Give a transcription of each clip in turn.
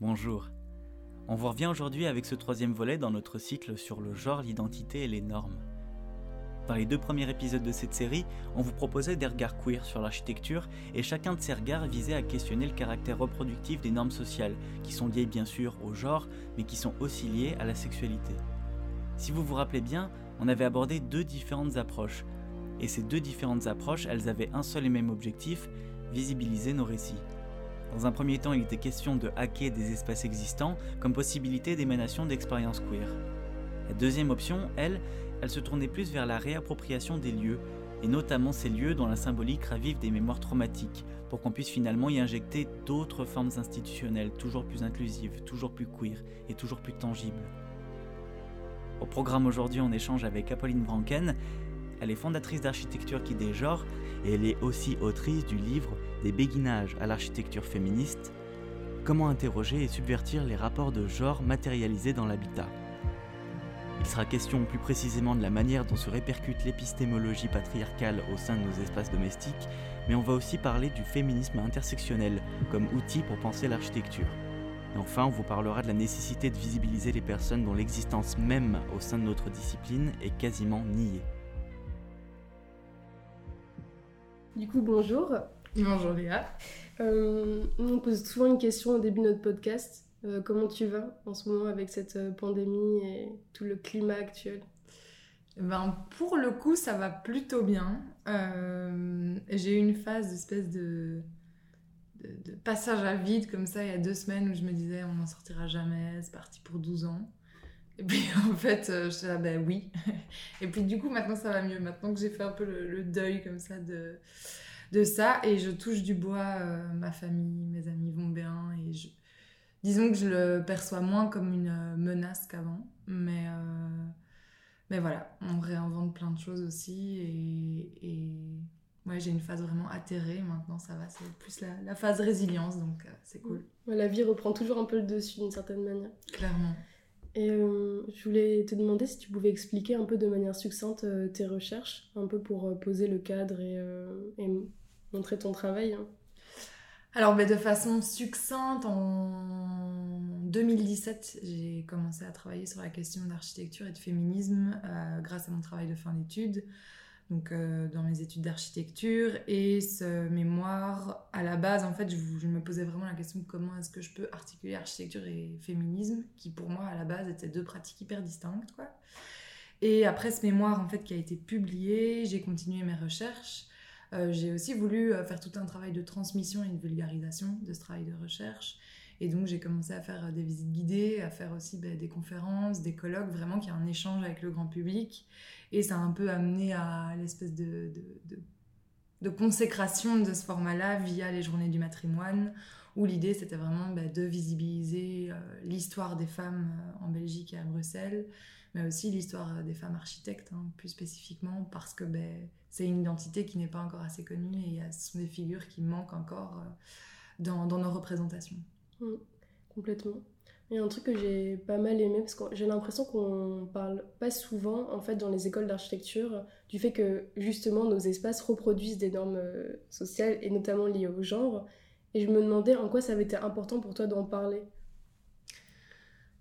Bonjour. On vous revient aujourd'hui avec ce troisième volet dans notre cycle sur le genre, l'identité et les normes. Dans les deux premiers épisodes de cette série, on vous proposait des regards queer sur l'architecture et chacun de ces regards visait à questionner le caractère reproductif des normes sociales, qui sont liées bien sûr au genre, mais qui sont aussi liées à la sexualité. Si vous vous rappelez bien, on avait abordé deux différentes approches. Et ces deux différentes approches, elles avaient un seul et même objectif, visibiliser nos récits. Dans un premier temps, il était question de hacker des espaces existants comme possibilité d'émanation d'expériences queer. La deuxième option, elle, elle se tournait plus vers la réappropriation des lieux, et notamment ces lieux dont la symbolique ravive des mémoires traumatiques, pour qu'on puisse finalement y injecter d'autres formes institutionnelles, toujours plus inclusives, toujours plus queer et toujours plus tangibles. Au programme aujourd'hui, on échange avec Apolline Branken. Elle est fondatrice d'Architecture qui dégenre et elle est aussi autrice du livre Des béguinages à l'architecture féministe Comment interroger et subvertir les rapports de genre matérialisés dans l'habitat. Il sera question plus précisément de la manière dont se répercute l'épistémologie patriarcale au sein de nos espaces domestiques, mais on va aussi parler du féminisme intersectionnel comme outil pour penser l'architecture. Enfin, on vous parlera de la nécessité de visibiliser les personnes dont l'existence même au sein de notre discipline est quasiment niée. Du coup, bonjour. Bonjour Léa. Euh, on pose souvent une question au début de notre podcast. Euh, comment tu vas en ce moment avec cette euh, pandémie et tout le climat actuel? Ben, Pour le coup, ça va plutôt bien. J'ai eu une phase d'espèce de, de, passage à vide comme ça il y a deux semaines où je me disais on n'en sortira jamais, c'est parti pour 12 ans. Et puis en fait, je suis là, ben oui. Et puis du coup, maintenant ça va mieux. Maintenant que j'ai fait un peu le, deuil comme ça de, de ça et je touche du bois, ma famille, mes amis vont bien et je, disons que je le perçois moins comme une euh, menace qu'avant. Mais, euh, mais voilà, on réinvente plein de choses aussi. Et, et ouais, j'ai une phase vraiment atterrée. Maintenant, ça va, c'est plus la, phase résilience, donc euh, c'est cool. la vie reprend toujours un peu le dessus d'une certaine manière. Clairement. Et je voulais te demander si tu pouvais expliquer un peu de manière succincte tes recherches, un peu pour poser le cadre et, montrer ton travail. Hein. Alors, mais de façon succincte, en 2017, j'ai commencé à travailler sur la question d'architecture et de féminisme euh, grâce à mon travail de fin d'études, donc euh, dans mes études d'architecture. Et ce mémoire, à la base, en fait, je, me posais vraiment la question de comment est-ce que je peux articuler architecture et féminisme, qui pour moi, à la base, étaient deux pratiques hyper distinctes, quoi. Et après ce mémoire, en fait, qui a été publié, j'ai continué mes recherches. Euh, j'ai aussi voulu euh, faire tout un travail de transmission et de vulgarisation de ce travail de recherche. Et donc j'ai commencé à faire des visites guidées, à faire aussi ben, des conférences, des colloques, vraiment qui a un échange avec le grand public. Et ça a un peu amené à l'espèce de, de, consécration de ce format-là via les journées du matrimoine, où l'idée c'était vraiment ben, de visibiliser l'histoire des femmes en Belgique et à Bruxelles, mais aussi l'histoire des femmes architectes, hein, plus spécifiquement, parce que ben, c'est une identité qui n'est pas encore assez connue et ce sont des figures qui manquent encore euh, dans, nos représentations. Mmh, complètement. Il y a un truc que j'ai pas mal aimé parce que j'ai l'impression qu'on parle pas souvent en fait dans les écoles d'architecture du fait que justement nos espaces reproduisent des normes euh, sociales et notamment liées au genre et je me demandais en quoi ça avait été important pour toi d'en parler.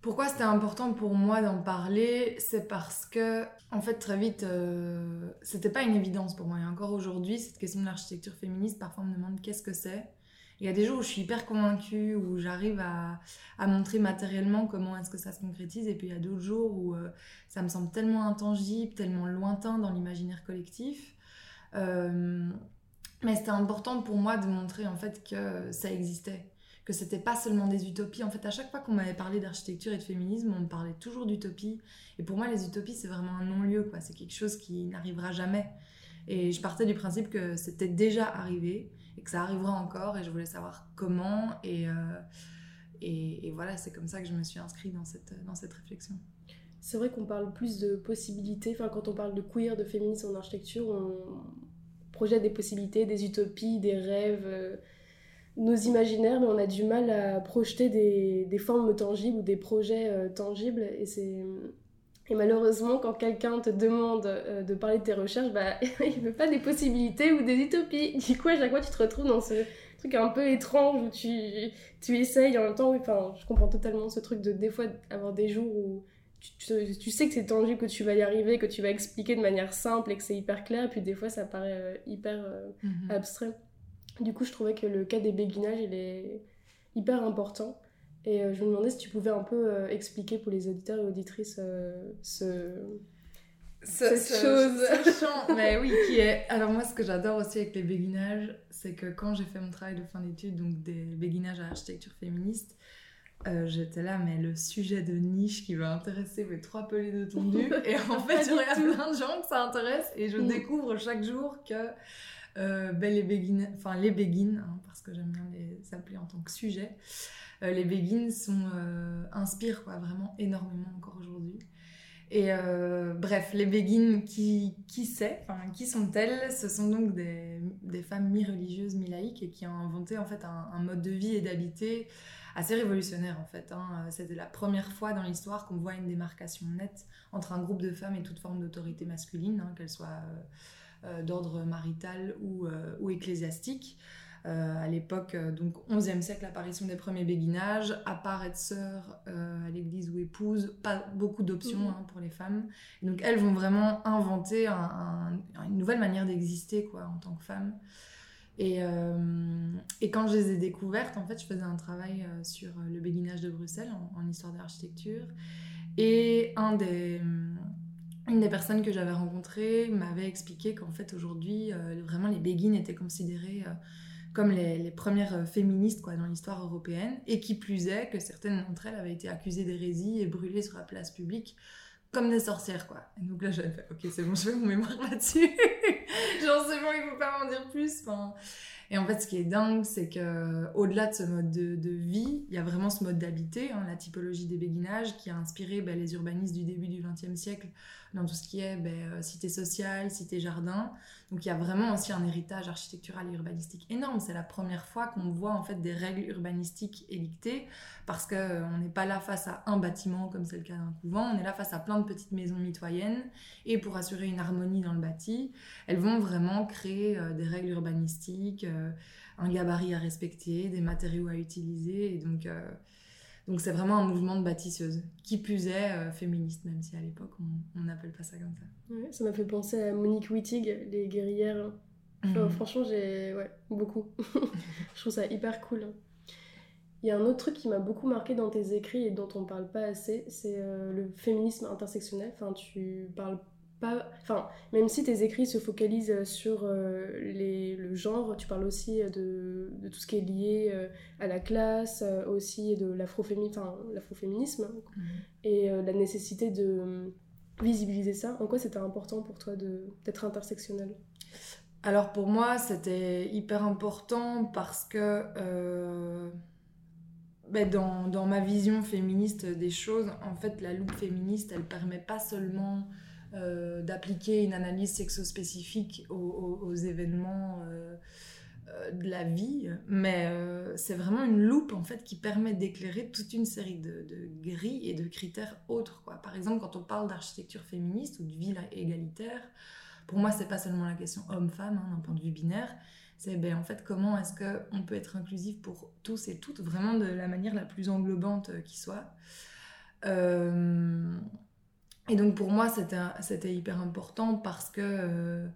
Pourquoi c'était important pour moi d'en parler? C'est parce que, en fait, très vite, euh, c'était pas une évidence pour moi. Et encore aujourd'hui, cette question de l'architecture féministe, parfois on me demande qu'est-ce que c'est. Il y a des jours où je suis hyper convaincue, où j'arrive à, montrer matériellement comment est-ce que ça se concrétise, et puis il y a d'autres jours où euh, ça me semble tellement intangible, tellement lointain dans l'imaginaire collectif. Euh, mais c'était important pour moi de montrer en fait que ça existait que c'était pas seulement des utopies. En fait, à chaque fois qu'on m'avait parlé d'architecture et de féminisme, on me parlait toujours d'utopie. Et pour moi, les utopies, c'est vraiment un non-lieu, quoi. C'est quelque chose qui n'arrivera jamais. Et je partais du principe que c'était déjà arrivé et que ça arrivera encore. Et je voulais savoir comment. Et, euh, et, voilà, c'est comme ça que je me suis inscrite dans cette, dans cette réflexion. C'est vrai qu'on parle plus de possibilités. Enfin, quand on parle de queer, de féminisme en architecture, on projette des possibilités, des utopies, des rêves. Euh, nos imaginaires, mais on a du mal à projeter des, des formes tangibles ou des projets euh, tangibles. Et c'est, Et malheureusement, quand quelqu'un te demande euh, de parler de tes recherches, bah, il veut pas des possibilités ou des utopies. Du coup, à chaque fois, tu te retrouves dans ce truc un peu étrange où tu, tu essayes en même temps. Enfin, je comprends totalement ce truc de des fois avoir des jours où tu, tu, sais que c'est tangible, que tu vas y arriver, que tu vas expliquer de manière simple et que c'est hyper clair. Et puis des fois, ça paraît euh, hyper euh, mhm. abstrait. Du coup, je trouvais que le cas des béguinages, il est hyper important. Et euh, je me demandais si tu pouvais un peu euh, expliquer pour les auditeurs et auditrices euh, ce, cette chose. Ce chant, mais oui, qui est. Alors, moi, ce que j'adore aussi avec les béguinages, c'est que quand j'ai fait mon travail de fin d'études, donc des béguinages à architecture féministe, j'étais là, mais le sujet de niche qui va intéresser mes trois pelés de tondu. et en fait, il y a plein de gens que ça intéresse et je mm. découvre chaque jour que. Ben, les béguines, enfin les béguines, hein, parce que j'aime bien les appeler en tant que sujet, euh, les Begins sont, euh, inspirent quoi, vraiment énormément encore aujourd'hui. Et euh, bref, les Begins, qui, qui Qui sont-elles? Ce sont donc des, des femmes mi-religieuses, mi-laïques et qui ont inventé en fait un, mode de vie et d'habiter assez révolutionnaire en fait. Hein. C'était la première fois dans l'histoire qu'on voit une démarcation nette entre un groupe de femmes et toute forme d'autorité masculine, hein, qu'elle soit d'ordre marital ou, ou ecclésiastique. Euh, à l'époque, euh, donc 11e siècle, apparition des premiers béguinages, à part être sœur euh, à l'église ou épouse, pas beaucoup d'options mhm. hein, pour les femmes. donc elles vont vraiment inventer une nouvelle manière d'exister quoi en tant que femme. Et, et, quand je les ai découvertes, en fait, je faisais un travail sur le béguinage de Bruxelles en, histoire de l'architecture. Et un des, une des personnes que j'avais rencontrées m'avait expliqué qu'en fait, aujourd'hui, vraiment, les béguines étaient considérées comme les, premières euh, féministes quoi, dans l'histoire européenne, et qui plus est que certaines d'entre elles avaient été accusées d'hérésie et brûlées sur la place publique comme des sorcières, quoi. Et donc là, j'avais fait, ok, c'est bon, je fais mon mémoire là-dessus. Genre, c'est bon, il faut pas m'en dire plus. Et en fait, ce qui est dingue, c'est que au-delà de ce mode de, vie, il y a vraiment ce mode d'habiter, hein, la typologie des béguinages, qui a inspiré ben, les urbanistes du début du XXe siècle dans tout ce qui est ben, euh, cité sociale, cité jardin. Donc il y a vraiment aussi un héritage architectural et urbanistique énorme. C'est la première fois qu'on voit en fait des règles urbanistiques édictées parce qu'on euh, n'est pas là face à un bâtiment comme c'est le cas d'un couvent, on est là face à plein de petites maisons mitoyennes et pour assurer une harmonie dans le bâti, vont vraiment créer euh, des règles urbanistiques, un gabarit à respecter, des matériaux à utiliser et donc donc c'est vraiment un mouvement de bâtisseuse, qui plus est euh, féministe, même si à l'époque on n'appelle pas ça comme ça. Ouais, ça m'a fait penser à Monique Wittig, les guerrières. Mhm. Franchement, j'ai ouais, beaucoup. je trouve ça hyper cool. Il y a un autre truc qui m'a beaucoup marqué dans tes écrits et dont on parle pas assez, c'est euh, le féminisme intersectionnel. Enfin, tu parles pas. Enfin, même si tes écrits se focalisent sur euh, les, le genre, tu parles aussi de, de, tout ce qui est lié euh, à la classe, euh, aussi de l'afroféminisme, mhm. et la nécessité de visibiliser ça. En quoi c'était important pour toi d'être intersectionnel? Alors pour moi, c'était hyper important parce que. Ben dans, dans, ma vision féministe des choses, en fait, la loupe féministe, elle permet pas seulement euh, d'appliquer une analyse sexospécifique aux, événements euh, euh, de la vie, mais c'est vraiment une loupe en fait qui permet d'éclairer toute une série de, grilles et de critères autres. Par exemple, quand on parle d'architecture féministe ou de ville égalitaire, pour moi, c'est pas seulement la question homme-femme hein, d'un point de vue binaire, c'est ben, en fait comment est-ce qu'on peut être inclusif pour tous et toutes, vraiment de la manière la plus englobante qui soit. Et donc pour moi, c'était hyper important parce que euh,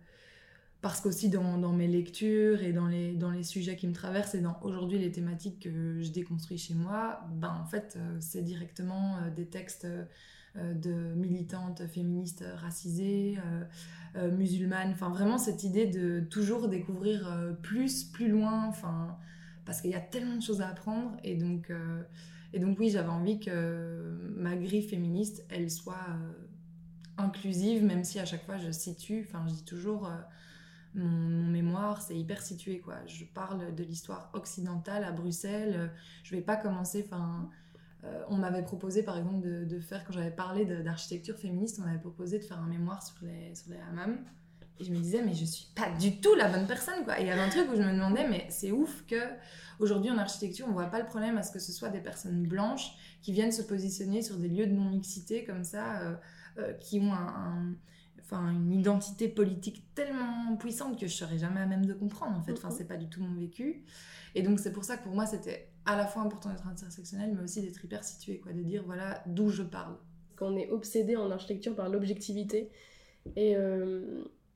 parce qu'aussi dans, dans, mes lectures et dans les, dans les sujets qui me traversent et dans aujourd'hui les thématiques que je déconstruis chez moi, ben en fait euh, c'est directement euh, des textes de militantes féministes racisées, musulmanes, enfin vraiment cette idée de toujours découvrir plus, plus loin, enfin parce qu'il y a tellement de choses à apprendre et donc et donc oui, j'avais envie que ma grille féministe, elle soit euh, inclusive, même si à chaque fois je situe, enfin je dis toujours, euh, mon, mémoire c'est hyper situé quoi. Je parle de l'histoire occidentale à Bruxelles, euh, je vais pas commencer, enfin on m'avait proposé par exemple de, faire, quand j'avais parlé d'architecture féministe, on m'avait proposé de faire un mémoire sur les, sur les hammams. Et je me disais, mais je suis pas du tout la bonne personne, quoi. Et il y avait un truc où je me demandais, mais c'est ouf que aujourd'hui en architecture, on voit pas le problème à ce que ce soit des personnes blanches qui viennent se positionner sur des lieux de non-mixité comme ça, euh, qui ont un, enfin, une identité politique tellement puissante que je serais jamais à même de comprendre, en fait. Enfin, c'est pas du tout mon vécu. Et donc, c'est pour ça que pour moi, c'était à la fois important d'être intersectionnel, mais aussi d'être hyper situé, quoi, de dire, voilà, d'où je parle. Quand on est obsédé en architecture par l'objectivité, et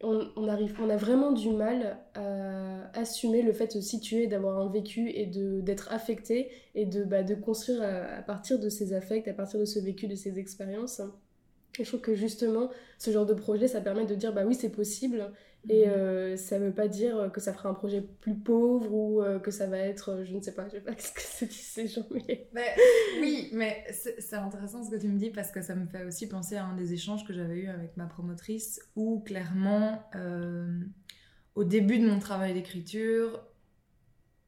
on, arrive, on a vraiment du mal à assumer le fait de se situer, d'avoir un vécu et d'être affecté et de, bah, de construire à, partir de ces affects, à partir de ce vécu, de ces expériences. Et je trouve que justement, ce genre de projet, ça permet de dire bah oui, c'est possible. Et mhm. euh, ça veut pas dire que ça fera un projet plus pauvre ou euh, que ça va être, je ne sais pas, je sais pas ce que disent ces gens. Mais... oui, mais c'est intéressant ce que tu me dis parce que ça me fait aussi penser à un des échanges que j'avais eu avec ma promotrice où clairement, euh, au début de mon travail d'écriture,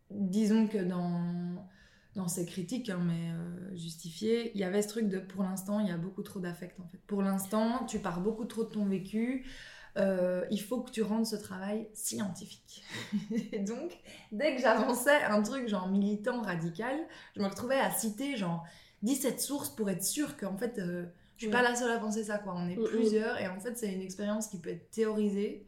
disons que dans dans ses critiques, hein, mais euh, justifiées, il y avait ce truc de pour l'instant, il y a beaucoup trop d'affect en fait. Pour l'instant, tu pars beaucoup trop de ton vécu. Euh, il faut que tu rendes ce travail scientifique. et donc, dès que j'avançais un truc genre militant, radical, je me retrouvais à citer genre 17 sources pour être sûr qu'en fait, euh, je suis pas la seule à penser ça, quoi. On est mm, mm. plusieurs et en fait, c'est une expérience qui peut être théorisée.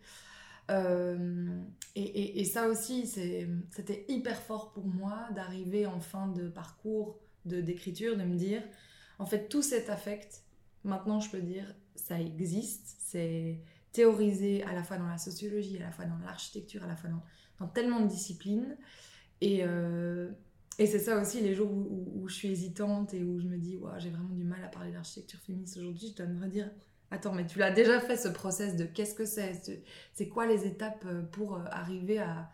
Euh, et, ça aussi, c'était hyper fort pour moi d'arriver en fin de parcours d'écriture, de, me dire, en fait, tout cet affect, maintenant je peux dire, ça existe, c'est théorisé à la fois dans la sociologie, à la fois dans l'architecture, à la fois dans, tellement de disciplines. Et, euh, et c'est ça aussi, les jours où, je suis hésitante et où je me dis, j'ai vraiment du mal à parler d'architecture féministe aujourd'hui, je dois me redire, Attends, mais tu l'as déjà fait ce process de qu'est-ce que c'est C'est quoi les étapes euh, pour euh, arriver à,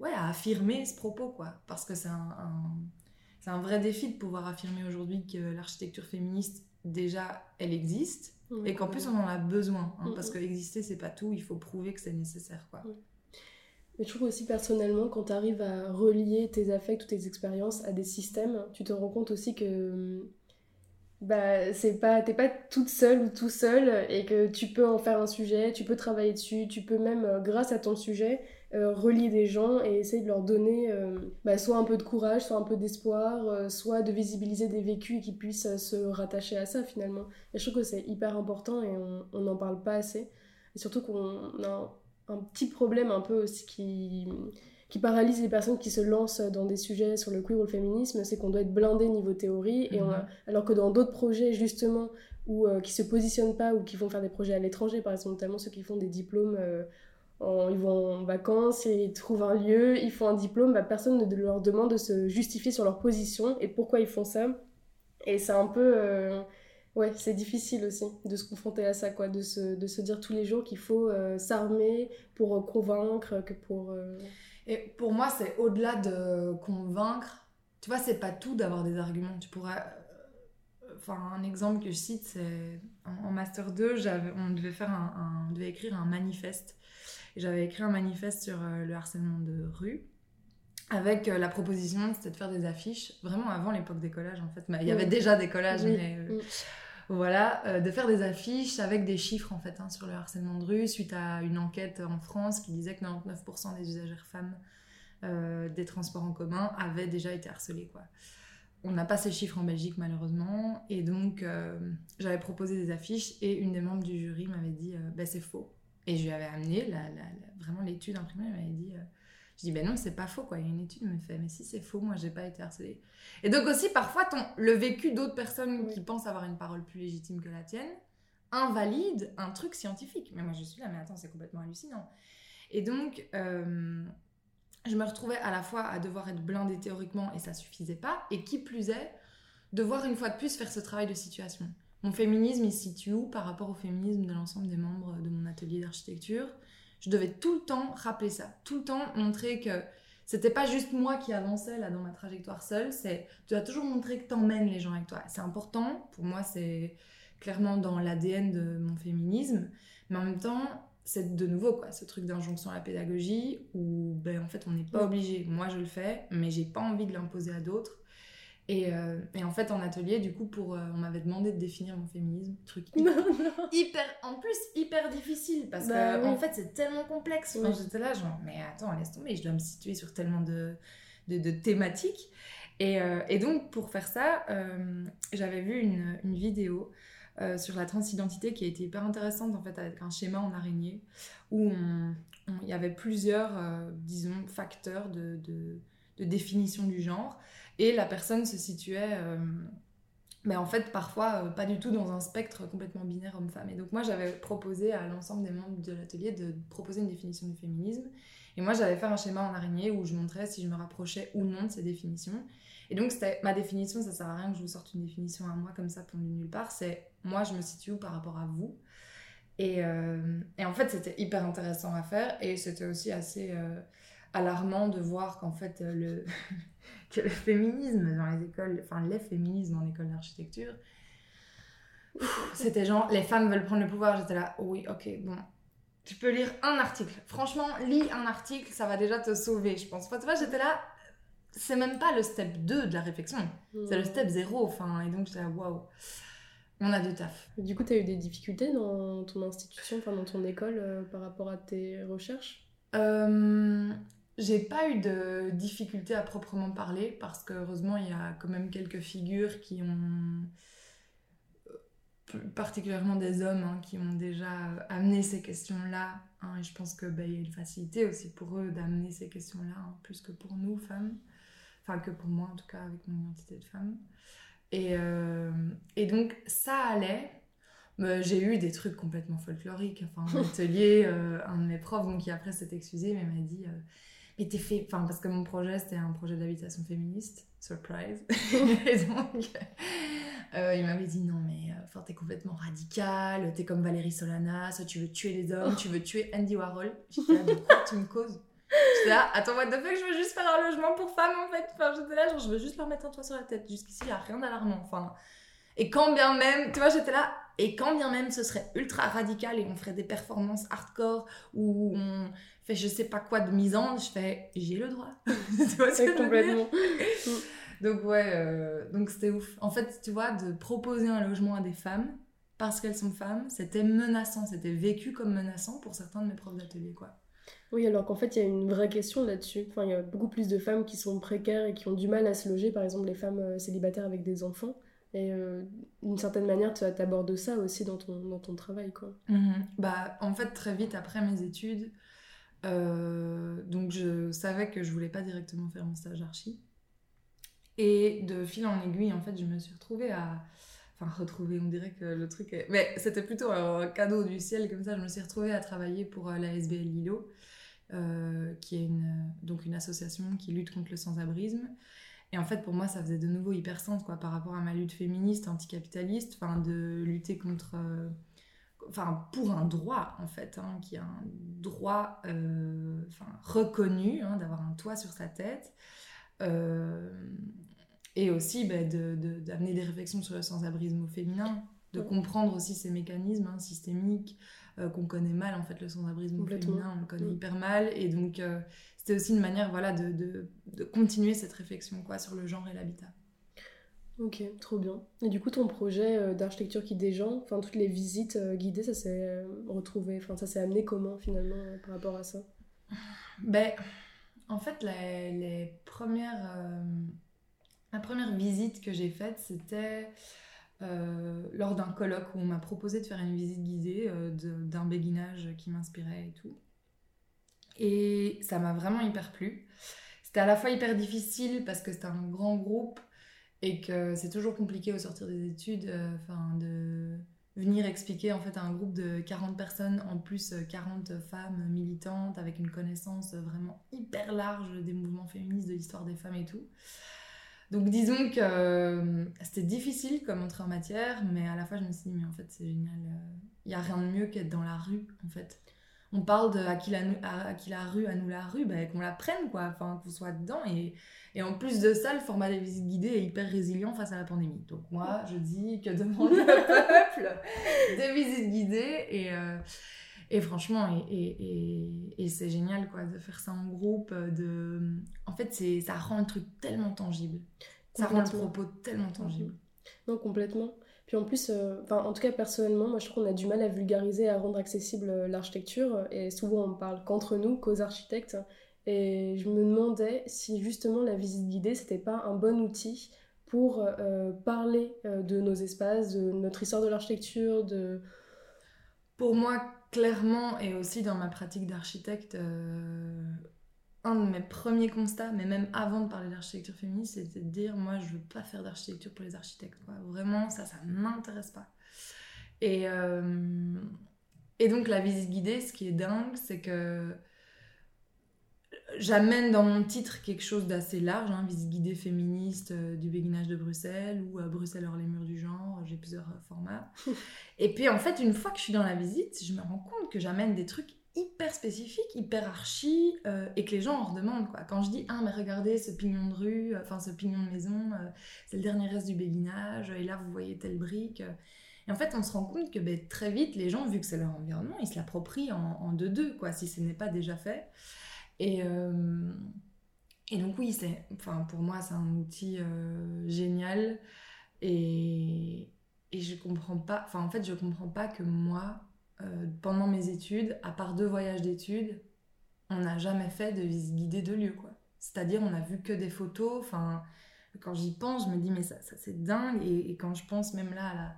ouais, à affirmer ce propos, quoi? Parce que c'est un, c'est un vrai défi de pouvoir affirmer aujourd'hui que l'architecture féministe, déjà, elle existe. et qu'en plus, on en a besoin. Hein, parce que exister, c'est pas tout. Il faut prouver que c'est nécessaire, quoi. Mais je trouve aussi personnellement, quand tu arrives à relier tes affects ou tes expériences à des systèmes, tu te rends compte aussi que hum, bah c'est pas t'es pas toute seule ou tout seul et que tu peux en faire un sujet tu peux travailler dessus tu peux même euh, grâce à ton sujet euh, relier des gens et essayer de leur donner euh, bah, soit un peu de courage soit un peu d'espoir soit de visibiliser des vécus qu'ils puissent se rattacher à ça finalement. Et je trouve que c'est hyper important et on n'en parle pas assez. Et surtout qu'on a un petit problème un peu aussi qui qui paralyse les personnes qui se lancent dans des sujets sur le queer ou le féminisme, c'est qu'on doit être blindé niveau théorie, et mhm. alors que dans d'autres projets, justement, ou euh, qui se positionnent pas ou qui vont faire des projets à l'étranger, par exemple, notamment ceux qui font des diplômes, euh, ils vont en vacances et ils trouvent un lieu, ils font un diplôme, bah, personne ne leur demande de se justifier sur leur position et pourquoi ils font ça. Et c'est un peu. Euh, ouais, c'est difficile aussi de se confronter à ça, quoi, de se, de se dire tous les jours qu'il faut s'armer pour convaincre, que pour. Et pour moi, c'est au-delà de convaincre. Tu vois, c'est pas tout d'avoir des arguments. Tu pourrais. Euh, enfin, un exemple que je cite, c'est en, Master 2, on devait, faire un, devait écrire un manifeste. Et j'avais écrit un manifeste sur euh, le harcèlement de rue avec euh, la proposition, c'était de faire des affiches, vraiment avant l'époque des collages en fait. Mais il y avait déjà des collages, mais voilà, euh, de faire des affiches avec des chiffres en fait hein, sur le harcèlement de rue suite à une enquête en France qui disait que 99% des usagères femmes euh, des transports en commun avaient déjà été harcelées quoi. On n'a pas ces chiffres en Belgique malheureusement et donc euh, j'avais proposé des affiches et une des membres du jury m'avait dit bah, c'est faux et je lui avais amené vraiment l'étude imprimée, elle m'avait dit je dis, ben non, c'est pas faux, quoi. Il y a une étude, me fait, mais si c'est faux, moi, j'ai pas été harcelée. Et donc aussi, parfois, ton, le vécu d'autres personnes qui pensent avoir une parole plus légitime que la tienne invalide un truc scientifique. Mais moi, je suis là, mais attends, c'est complètement hallucinant. Et donc, euh, je me retrouvais à la fois à devoir être blindée théoriquement, et ça suffisait pas, et qui plus est, devoir une fois de plus faire ce travail de situation. Mon féminisme, il se situe où par rapport au féminisme de l'ensemble des membres de mon atelier d'architecture? Je devais tout le temps rappeler ça, tout le temps montrer que c'était pas juste moi qui avançais là dans ma trajectoire seule, c'est tu dois toujours montrer que t'emmènes les gens avec toi. C'est important, pour moi c'est clairement dans l'ADN de mon féminisme, mais en même temps c'est de nouveau quoi, ce truc d'injonction à la pédagogie où ben en fait on n'est pas obligé. Moi je le fais, mais j'ai pas envie de l'imposer à d'autres. Euh, et, en fait, en atelier, du coup, pour, euh, on m'avait demandé de définir mon féminisme, truc hyper, en plus hyper difficile parce bah que en fait, c'est tellement complexe. J'étais là, genre, mais attends, laisse tomber, je dois me situer sur tellement de, de, thématiques. Et, euh, et, donc, pour faire ça, j'avais vu une, une vidéo sur la transidentité qui a été hyper intéressante en fait avec un schéma en araignée où il y avait plusieurs, disons, facteurs de, de, définition du genre et la personne se situait mais en fait parfois pas du tout dans un spectre complètement binaire homme-femme. Et donc moi j'avais proposé à l'ensemble des membres de l'atelier de proposer une définition du féminisme. Et moi j'avais fait un schéma en araignée où je montrais si je me rapprochais ou non de ces définitions. Et donc c'était ma définition, ça sert à rien que je vous sorte une définition à moi comme ça pour nulle part, c'est moi je me situe par rapport à vous. Et, euh, et en fait c'était hyper intéressant à faire et c'était aussi assez euh, alarmant de voir qu'en fait le que le féminisme dans les écoles, enfin les féminismes en école d'architecture, c'était genre les femmes veulent prendre le pouvoir. J'étais là, oui, ok, bon. Tu peux lire un article. Franchement, lis un article, ça va déjà te sauver, je pense. Enfin, tu vois, j'étais là, c'est même pas le step 2 de la réflexion, c'est le step 0. Enfin, et donc j'étais là, waouh, on a du taf. Du coup, tu as eu des difficultés dans ton institution, enfin dans ton école euh, par rapport à tes recherches? Euh, j'ai pas eu de difficulté à proprement parler parce que heureusement il y a quand même quelques figures qui ont euh, particulièrement des hommes hein, qui ont déjà amené ces questions-là hein, et je pense que bah, y a une facilité aussi pour eux d'amener ces questions-là hein, plus que pour nous femmes. Enfin que pour moi en tout cas avec mon identité de femme. Et, euh, et donc ça allait. J'ai eu des trucs complètement folkloriques. Enfin, un atelier, euh, un de mes profs, donc, qui après s'est excusé, mais m'a dit et t'es fait, enfin parce que mon projet c'était un projet d'habitation féministe, surprise. et donc euh, il m'avait dit non mais euh, enfin t'es complètement radical, t'es comme Valérie Solanas, tu veux tuer les hommes, tu veux tuer Andy Warhol. J'étais là de quoi tu me causes? J'étais là attends what the fuck je veux juste faire un logement pour femmes en fait. Enfin j'étais là genre je veux juste leur mettre un toit sur la tête. Jusqu'ici il y a rien d'alarmant. Enfin et quand bien même tu vois j'étais là et quand bien même ce serait ultra radical et on ferait des performances hardcore où on fait je sais pas quoi de misant, je fais j'ai le droit. tu vois ce que complètement. donc ouais, euh, donc c'était ouf. En fait, tu vois, de proposer un logement à des femmes parce qu'elles sont femmes, c'était menaçant, c'était vécu comme menaçant pour certains de mes profs d'atelier, quoi. Oui, alors qu'en fait, il y a une vraie question là-dessus. Enfin, il y a beaucoup plus de femmes qui sont précaires et qui ont du mal à se loger, par exemple les femmes euh, célibataires avec des enfants. Et euh, d'une certaine manière, tu abordes ça aussi dans ton, dans ton travail, quoi. Mhm. Bah, en fait, très vite après mes études, euh, donc je savais que je voulais pas directement faire mon stage archi. Et de fil en aiguille, en fait, je me suis retrouvée à... Enfin, retrouver, on dirait que le truc est... Mais c'était plutôt un cadeau du ciel, comme ça. Je me suis retrouvée à travailler pour euh, la SBL Lilo, euh, qui est une, donc une association qui lutte contre le sans-abrisme. Et en fait, pour moi, ça faisait de nouveau hyper sens, quoi, par rapport à ma lutte féministe, anticapitaliste, enfin, de lutter contre enfin pour un droit en fait, hein, qui est un droit euh, reconnu, hein, d'avoir un toit sur sa tête, euh, et aussi bah, d'amener des réflexions sur le sans-abrisme au féminin, de comprendre aussi ces mécanismes hein, systémiques euh, qu'on connaît mal en fait le sans-abrisme au féminin, on le connaît hyper mal, et donc c'était aussi une manière voilà de, de, continuer cette réflexion quoi sur le genre et l'habitat. Ok, trop bien. Et du coup, ton projet euh, d'architecture qui gens, enfin toutes les visites euh, guidées, ça s'est euh, retrouvé, enfin ça s'est amené comment finalement par rapport à ça? Ben, en fait, les premières, la première visite que j'ai faite, c'était lors d'un colloque où on m'a proposé de faire une visite guidée d'un béguinage qui m'inspirait et tout. Et ça m'a vraiment hyper plu. C'était à la fois hyper difficile parce que c'était un grand groupe et que c'est toujours compliqué au sortir des études euh, de venir expliquer en fait à un groupe de 40 personnes en plus 40 euh, femmes militantes avec une connaissance vraiment hyper large des mouvements féministes de l'histoire des femmes et tout. Donc disons que euh, c'était difficile comme entrée en matière mais à la fois je me suis dit mais en fait c'est génial il n'y a rien de mieux qu'être dans la rue en fait on parle de à qui la, à, qui la rue, à nous la rue, ben, qu'on la prenne, quoi, enfin, qu'on soit dedans. Et, et en plus de ça, le format des visites guidées est hyper résilient face à la pandémie. Donc moi, je dis que demande le peuple des visites guidées. Et, euh, et franchement, et, et, c'est génial, quoi, de faire ça en groupe. De... En fait, ça rend le truc tellement tangible. Ça rend le propos tellement tangible. Non, complètement. Puis en plus, euh, en tout cas personnellement, moi je trouve qu'on a du mal à vulgariser, à rendre accessible euh, l'architecture. Et souvent on parle qu'entre nous, qu'aux architectes. Et je me demandais si justement la visite guidée, c'était pas un bon outil pour parler de nos espaces, de notre histoire de l'architecture, de... Pour moi, clairement, et aussi dans ma pratique d'architecte, un de mes premiers constats, mais même avant de parler d'architecture féministe, c'était de dire moi je veux pas faire d'architecture pour les architectes. Vraiment, ça, ça m'intéresse pas. Et, euh, et donc la visite guidée, ce qui est dingue, c'est que j'amène dans mon titre quelque chose d'assez large, hein, visite guidée féministe euh, du béguinage de Bruxelles ou à Bruxelles hors les murs du genre, j'ai plusieurs formats. et puis en fait, une fois que je suis dans la visite, je me rends compte que j'amène des trucs hyper spécifique, hyper archi, euh, et que les gens en redemandent. Quoi. Quand je dis, ah, mais regardez ce pignon de rue, euh, enfin ce pignon de maison, euh, c'est le dernier reste du béguinage, et là vous voyez telle brique. Et en fait, on se rend compte que ben, très vite, les gens, vu que c'est leur environnement, ils se l'approprient en deux-deux, quoi, si ce n'est pas déjà fait. Et, donc, oui, c'est, pour moi, c'est un outil génial. Et, et je comprends pas, enfin, en fait, je comprends pas que moi, euh, pendant mes études, à part deux voyages d'études, on n'a jamais fait de visite guidée de lieu, quoi. C'est-à-dire, on a vu que des photos. Enfin, quand j'y pense, je me dis, mais ça, c'est dingue. Et, quand je pense même là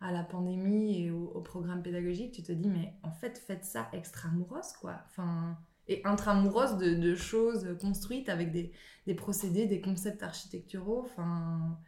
à la, pandémie et au, programme pédagogique, tu te dis, mais en fait, faites ça extramuros, quoi. Enfin, et intramuros de, de choses construites avec des, des procédés, des concepts architecturaux. Enfin,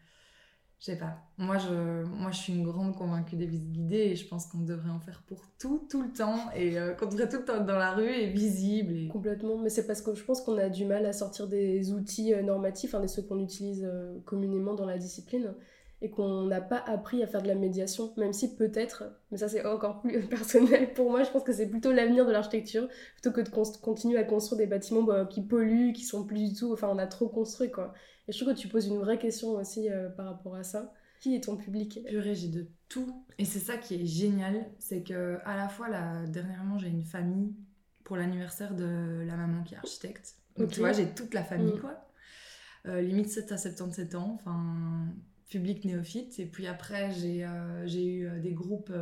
je sais pas. Moi je, moi, je suis une grande convaincue des visites guidées et je pense qu'on devrait en faire pour tout, tout le temps et euh, qu'on devrait tout le temps être dans la rue et visible. Complètement, mais c'est parce que je pense qu'on a du mal à sortir des outils euh, normatifs, hein, des ceux qu'on utilise euh, communément dans la discipline et qu'on n'a pas appris à faire de la médiation, même si peut-être, mais ça c'est encore plus personnel pour moi, je pense que c'est plutôt l'avenir de l'architecture, plutôt que de continuer à construire des bâtiments bah, qui polluent, qui sont plus du tout, enfin on a trop construit quoi. Et je trouve que tu poses une vraie question aussi euh, par rapport à ça. Qui est ton public? Purée, j'ai de tout. Et c'est ça qui est génial, c'est que à la fois, là, dernièrement, j'ai une famille pour l'anniversaire de la maman qui est architecte. Donc tu vois, j'ai toute la famille, mm. quoi. Euh, limite 7 à 77 ans, enfin, public néophyte. Et puis après, j'ai euh, eu des groupes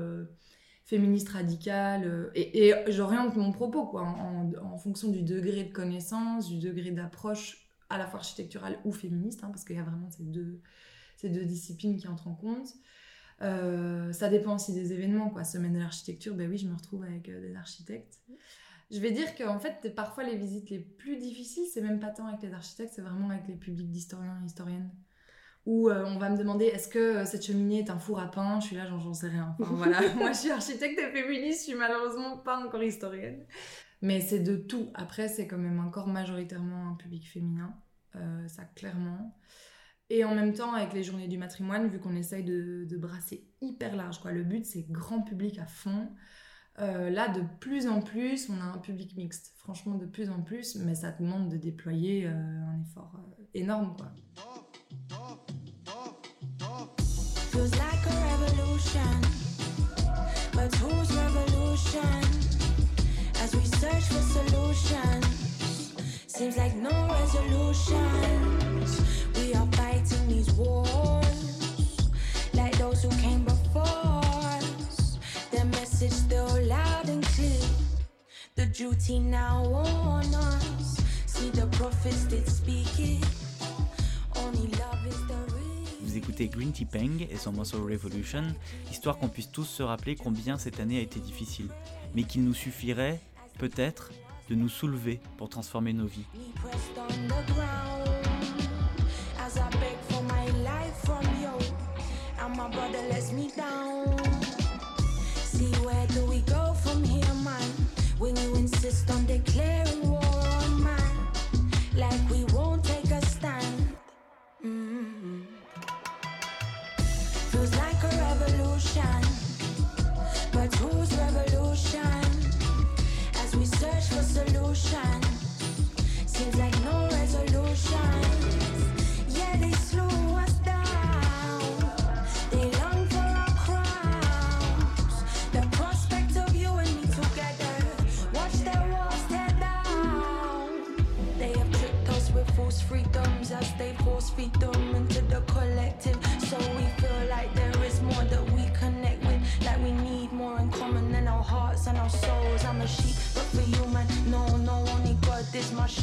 féministes radicales. et, et j'oriente mon propos, quoi, en, fonction du degré de connaissance, du degré d'approche à la fois architecturale ou féministe, hein, parce qu'il y a vraiment ces deux, ces deux disciplines qui entrent en compte. Euh, ça dépend aussi des événements, quoi. Semaine de l'architecture, ben oui, je me retrouve avec euh, des architectes. Je vais dire qu'en fait, parfois les visites les plus difficiles, c'est même pas tant avec les architectes, c'est vraiment avec les publics d'historiens et historiennes. Où euh, on va me demander est-ce que cette cheminée est un four à pain? Je suis là, j'en sais rien. Enfin, voilà, moi je suis architecte et féministe, je suis malheureusement pas encore historienne. Mais c'est de tout. Après, c'est quand même encore majoritairement un public féminin, euh, ça clairement. Et en même temps, avec les journées du matrimoine, vu qu'on essaye de, brasser hyper large, quoi. Le but, c'est grand public à fond. Euh, là, de plus en plus, on a un public mixte. Franchement, de plus en plus, mais ça demande de déployer euh, un effort énorme, quoi. As we search for solutions. Seems like no resolutions. We are fighting these wars like those who came before us. Their message still loud and clear. The duty now on us. See the prophets did speak it. Vous écoutez Green Tea Peng et son morceau Revolution, histoire qu'on puisse tous se rappeler combien cette année a été difficile, mais qu'il nous suffirait peut-être de nous soulever pour transformer nos vies.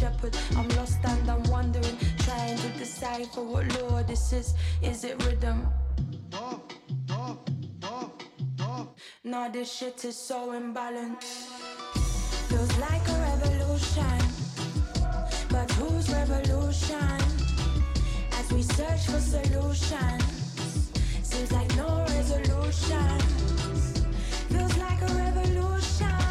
shepherd. I'm lost and I'm wondering, trying to decipher what law this is. Is it rhythm? Nah, this shit is so imbalanced. Feels like a revolution, but who's revolution? As we search for solutions, seems like no resolution. Feels like a revolution.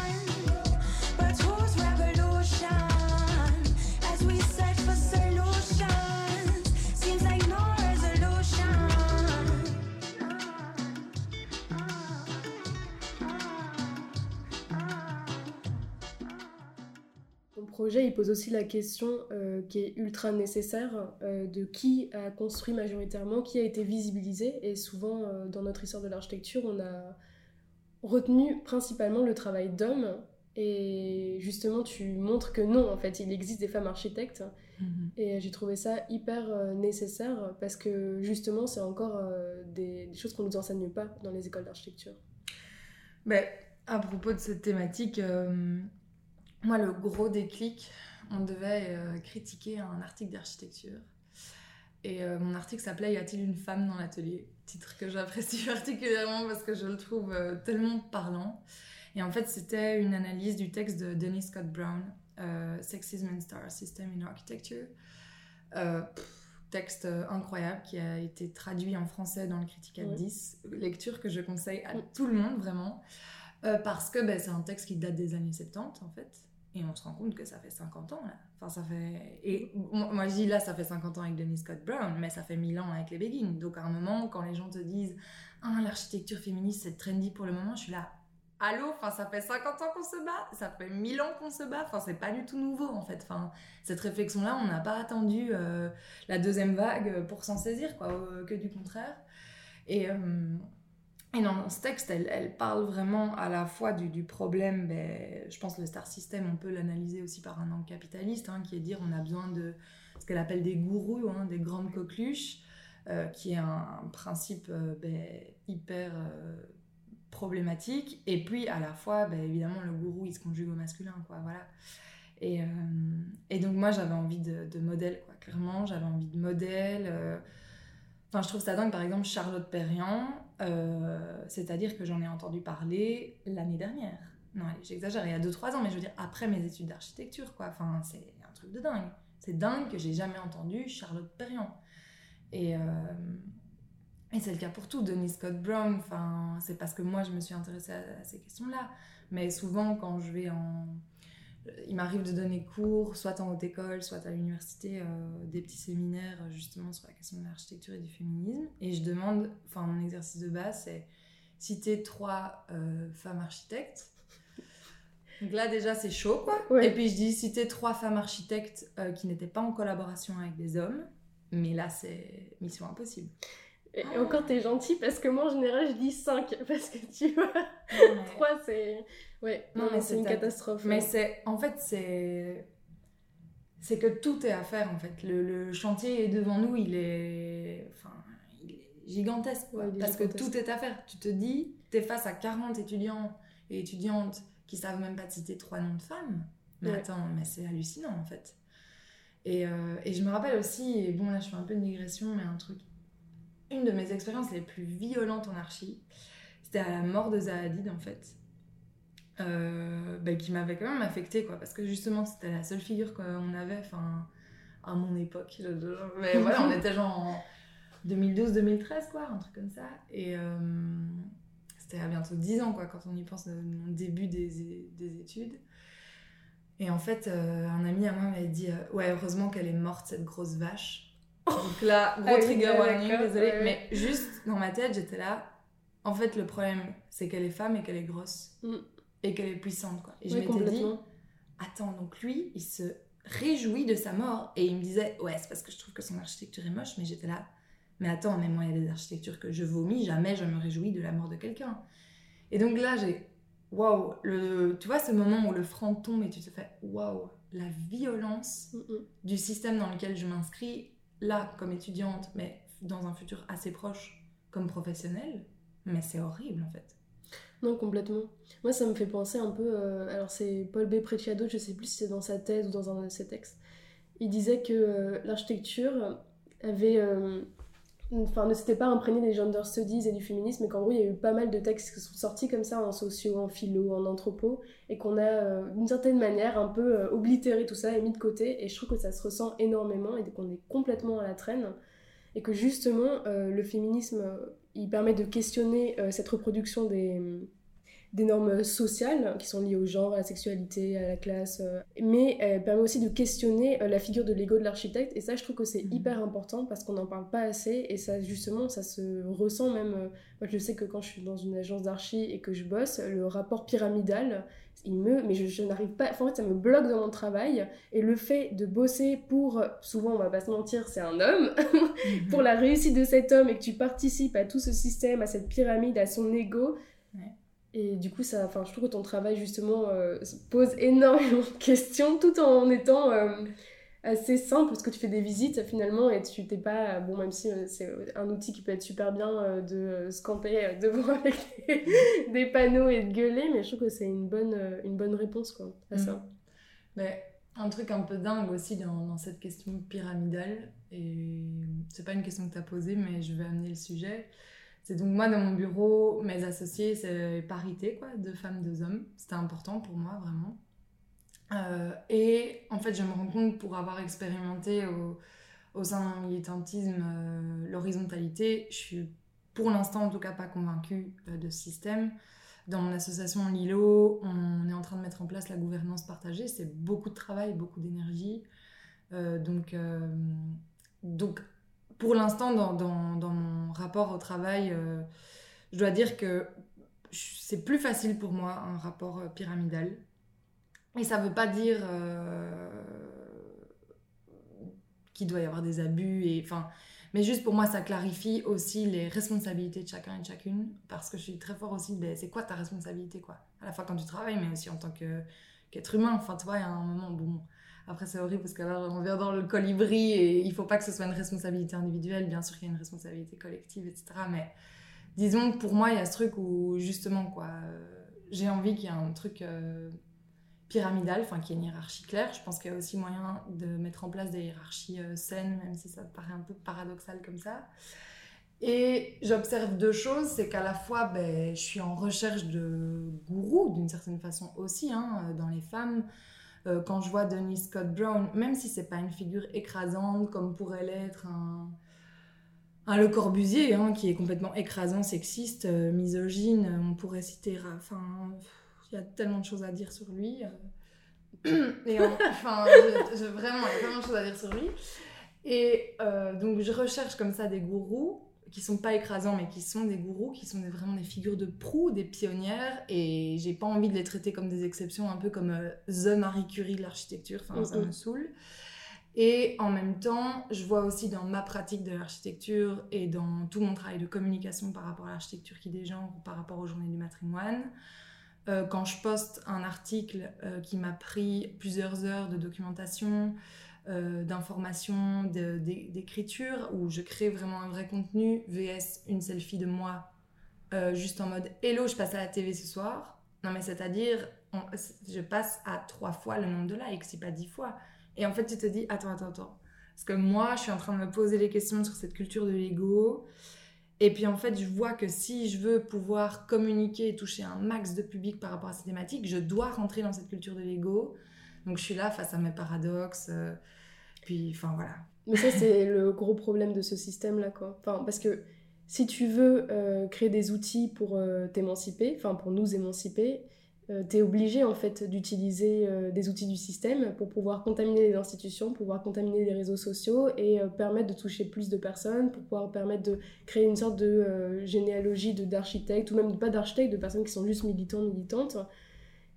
Projet, il pose aussi la question euh, qui est ultra nécessaire euh, de qui a construit majoritairement, qui a été visibilisé. Et souvent, euh, dans notre histoire de l'architecture, on a retenu principalement le travail d'hommes. Et justement, tu montres que non, en fait, il existe des femmes architectes. Mhm. Et j'ai trouvé ça hyper nécessaire parce que justement, c'est encore des, des choses qu'on ne nous enseigne pas dans les écoles d'architecture. Ben, à propos de cette thématique, moi, le gros déclic, on devait euh, critiquer un article d'architecture. Et euh, mon article s'appelait Y a-t-il une femme dans l'atelier? Titre que j'apprécie particulièrement parce que je le trouve euh, tellement parlant. Et en fait, c'était une analyse du texte de Dennis Scott Brown, euh, Sexism and Star System in Architecture. Pff, texte incroyable qui a été traduit en français dans le Critica Ouais. 10. Lecture que je conseille à tout le monde, vraiment. Parce que ben, c'est un texte qui date des années 70, en fait. Et on se rend compte que ça fait 50 ans, là. Enfin, ça fait... Et moi, je dis là, ça fait 50 ans avec Dennis Scott Brown, mais ça fait 1000 ans avec les Begin. Donc, à un moment, quand les gens te disent « Ah, l'architecture féministe, c'est trendy pour le moment », je suis là « Allô? Enfin, ça fait 50 ans qu'on se bat Ça fait 1000 ans qu'on se bat Enfin, c'est pas du tout nouveau, en fait. Enfin, cette réflexion-là, on n'a pas attendu euh, la deuxième vague pour s'en saisir, quoi, que du contraire. Et, euh, et dans ce texte, elle, elle parle vraiment à la fois du, du problème, ben, je pense le star system, on peut l'analyser aussi par un angle capitaliste, hein, qui est dire on a besoin de ce qu'elle appelle des gourous, hein, des grandes coqueluches, euh, qui est un, principe euh, ben, hyper euh, problématique. Et puis, à la fois, ben, évidemment, le gourou, il se conjugue au masculin, quoi, voilà. Et, et donc, moi, j'avais envie de, de modèle, clairement, j'avais envie de modèle. Enfin, je trouve ça dingue, par exemple, Charlotte Perriand, euh, c'est-à-dire que j'en ai entendu parler l'année dernière. Non, j'exagère, il y a 2-3 ans, mais je veux dire, après mes études d'architecture, quoi. Enfin, c'est un truc de dingue. C'est dingue que j'ai jamais entendu Charlotte Perriand. Et, euh, et c'est le cas pour tout. Denis Scott Brown, enfin, c'est parce que moi, je me suis intéressée à, à ces questions-là. Mais souvent, quand je vais en... Il m'arrive de donner cours, soit en haute école, soit à l'université, euh, des petits séminaires euh, justement sur la question de l'architecture et du féminisme. Et je demande, enfin mon exercice de base, c'est citer trois euh, femmes architectes. Donc là déjà c'est chaud quoi. Ouais. Et puis je dis citer trois femmes architectes euh, qui n'étaient pas en collaboration avec des hommes. Mais là c'est mission impossible. Et et encore, t'es gentil parce que moi, en général, je dis 5 parce que tu vois, 3, c'est. Ouais, Non, non, mais c'est une catastrophe. Mais ouais. c'est, en fait, c'est, c'est que tout est à faire en fait. Le, le chantier est devant nous, il est, enfin, il est gigantesque. quoi. Ouais, parce que tout est à faire. Tu te dis, t'es face à 40 étudiants et étudiantes qui savent même pas te citer trois noms de femmes. Mais Ouais. attends, mais c'est hallucinant en fait. Et, euh, et je me rappelle aussi, et bon là je fais un peu une digression, mais un truc, une de mes expériences les plus violentes en archi, c'était à la mort de Zaha Hadid en fait. Euh, bah, qui m'avait quand même affectée quoi parce que justement c'était la seule figure qu'on avait enfin à mon époque. Mais voilà on était genre en 2012-2013 quoi un truc comme ça. Et euh, c'était à bientôt 10 ans quoi quand on y pense au au début des, des études. Et en fait euh, un ami à moi m'avait dit euh, ouais heureusement qu'elle est morte cette grosse vache donc là gros Ah oui, trigger warning ouais, ouais. mais juste dans ma tête j'étais là en fait le problème c'est qu'elle est femme et qu'elle est grosse Mm. et qu'elle est puissante quoi et je Ouais, m'étais dit attends, donc lui, il se réjouit de sa mort. Et il me disait, ouais, c'est parce que je trouve que son architecture est moche, mais j'étais là, mais attends, mais moi, il y a des architectures que je vomis, jamais je me réjouis de la mort de quelqu'un. Et donc là, j'ai, waouh, tu vois, ce moment où le franc tombe et tu te fais, waouh, la violence Mm, mm. du système dans lequel je m'inscris, là, comme étudiante, mais dans un futur assez proche, comme professionnelle, mais c'est horrible en fait. Non, complètement. Moi, ça me fait penser un peu. euh, alors, c'est Paul B. Preciado, je sais plus si c'est dans sa thèse ou dans un de ses textes. Il disait que euh, l'architecture, avait enfin, ne s'était pas imprégné des gender studies et du féminisme, mais qu'en gros, il y a eu pas mal de textes qui sont sortis comme ça en socio, en philo, en anthropo, et qu'on a, euh, d'une certaine manière, un peu euh, oblitéré tout ça et mis de côté. Et je trouve que ça se ressent énormément et qu'on est complètement à la traîne. Et que justement, euh, le féminisme, il permet de questionner cette reproduction des des normes sociales qui sont liées au genre, à la sexualité, à la classe, euh, mais elle permet aussi de questionner euh, la figure de l'ego de l'architecte, et ça je trouve que c'est mhm. hyper important parce qu'on n'en parle pas assez, et ça justement ça se ressent même, euh, moi je sais que quand je suis dans une agence d'archi et que je bosse, le rapport pyramidal, il me, mais je, n'arrive pas, en fait ça me bloque dans mon travail, et le fait de bosser pour, souvent on va pas se mentir, c'est un homme, pour la réussite de cet homme, et que tu participes à tout ce système, à cette pyramide, à son ego, et du coup, ça, enfin, je trouve que ton travail, justement, euh, pose énormément de questions tout en étant euh, assez simple, parce que tu fais des visites, finalement, et tu t'es pas... Bon, même si euh, c'est un outil qui peut être super bien de se camper devant avec des, panneaux et de gueuler, mais je trouve que c'est une bonne, une bonne réponse, quoi, à ça. Mm. Mais un truc un peu dingue aussi dans, dans cette question pyramidale, et c'est pas une question que tu as posée, mais je vais amener le sujet c'est donc moi dans mon bureau, mes associés, c'est parité, quoi, deux femmes, deux hommes. C'était important pour moi, vraiment. Euh, et en fait, je me rends compte pour avoir expérimenté au, sein d'un militantisme euh, l'horizontalité, je suis pour l'instant en tout cas pas convaincue euh, de ce système. Dans mon association Lilo, on est en train de mettre en place la gouvernance partagée. C'est beaucoup de travail, beaucoup d'énergie. donc, donc pour l'instant, dans, mon rapport au travail, euh, je dois dire que c'est plus facile pour moi un rapport euh, pyramidal. Et ça ne veut pas dire euh, qu'il doit y avoir des abus. Mais juste pour moi, ça clarifie aussi les responsabilités de chacun et de chacune. Parce que je suis très fort aussi, ben, c'est quoi ta responsabilité À la fois quand tu travailles, mais aussi en tant qu'être humain. Enfin, tu vois, il y a un moment, bon, après, c'est horrible parce qu'alors on vient dans le colibri et il faut pas que ce soit une responsabilité individuelle. Bien sûr qu'il y a une responsabilité collective, etc. Mais disons que pour moi, il y a ce truc où justement, quoi, euh, j'ai envie qu'il y ait un truc euh, pyramidal, enfin qu'il y ait une hiérarchie claire. Je pense qu'il y a aussi moyen de mettre en place des hiérarchies euh, saines, même si ça paraît un peu paradoxal comme ça. Et j'observe deux choses, c'est qu'à la fois, ben, je suis en recherche de gourous d'une certaine façon aussi, hein, dans les femmes. Euh, quand je vois Denis Scott Brown, même si c'est pas une figure écrasante comme pourrait l'être un, Le Corbusier, hein, qui est complètement écrasant, sexiste, euh, misogyne, on pourrait citer. Enfin, il y a tellement de choses à dire sur lui. Euh. Et enfin, vraiment, il y a tellement de choses à dire sur lui. Et donc, je recherche comme ça des gourous qui sont pas écrasants, mais qui sont des gourous, qui sont vraiment des figures de proue, des pionnières, et j'ai pas envie de les traiter comme des exceptions, un peu comme euh, The Marie Curie de l'architecture, enfin, ça me saoule. Et en même temps, je vois aussi dans ma pratique de l'architecture et dans tout mon travail de communication par rapport à l'architecture qui dégenre ou par rapport aux journées du matrimoine, euh, quand je poste un article euh, qui m'a pris plusieurs heures de documentation, euh, d'information, d'écriture, où je crée vraiment un vrai contenu, VS une selfie de moi, euh, juste en mode Hello, je passe à la TV ce soir. Non, mais c'est-à-dire, je passe à trois fois le nombre de likes, si pas dix fois. Et en fait, tu te dis Attends, attends, attends. Parce que moi, je suis en train de me poser les questions sur cette culture de l'ego. Et puis en fait, je vois que si je veux pouvoir communiquer et toucher un max de public par rapport à ces thématiques, je dois rentrer dans cette culture de l'ego. Donc je suis là face à mes paradoxes. Euh, puis, enfin voilà. Mais ça, c'est le gros problème de ce système-là, quoi. Enfin, parce que si tu veux euh, créer des outils pour euh, t'émanciper, enfin pour nous émanciper, euh, tu es obligé en fait d'utiliser des outils du système pour pouvoir contaminer les institutions, pour pouvoir contaminer les réseaux sociaux et permettre de toucher plus de personnes, pour pouvoir permettre de créer une sorte de généalogie d'architectes, ou même pas d'architectes, de personnes qui sont juste militants, militantes.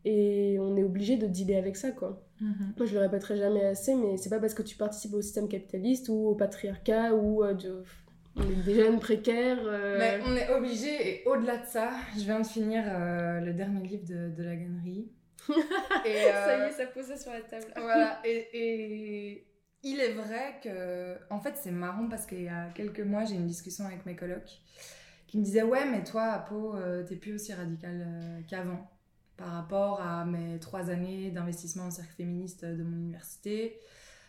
Et on est obligé de dealer avec ça, quoi. Mhm. Moi, je le répéterai jamais assez, mais c'est pas parce que tu participes au système capitaliste ou au patriarcat ou euh, de... on est des jeunes précaires. Euh. Mais on est obligé, et au-delà de ça, je viens de finir euh, le dernier livre de, de la gannerie. et, ça y est, ça posait sur la table. voilà, et, et, il est vrai que. En fait, c'est marrant parce qu'il y a quelques mois, j'ai une discussion avec mes colocs qui me disaient Ouais, mais toi, Apo, t'es plus aussi radical qu'avant par rapport à mes trois années d'investissement en cercle féministe de mon université.